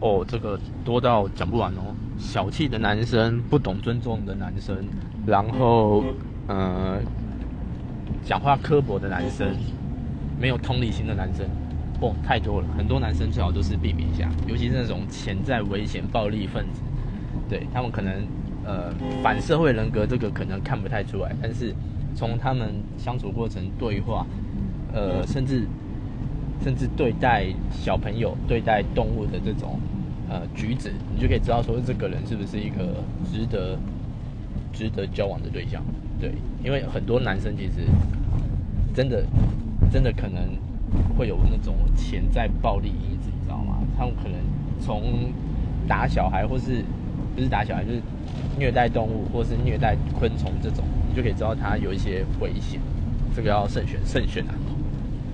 哦，这个多到讲不完哦。小气的男生，不懂尊重的男生，然后呃，讲话刻薄的男生，没有同理心的男生，哦，太多了。很多男生最好都是避免一下，尤其是那种潜在危险暴力分子，对他们可能呃反社会人格这个可能看不太出来，但是从他们相处过程对话，呃，甚至。甚至对待小朋友、对待动物的这种呃举止，你就可以知道说这个人是不是一个值得值得交往的对象。对，因为很多男生其实真的真的可能会有那种潜在暴力因子，你知道吗？他们可能从打小孩，或是不是打小孩，就是虐待动物，或是虐待昆虫这种，你就可以知道他有一些危险。这个要慎选，慎选啊！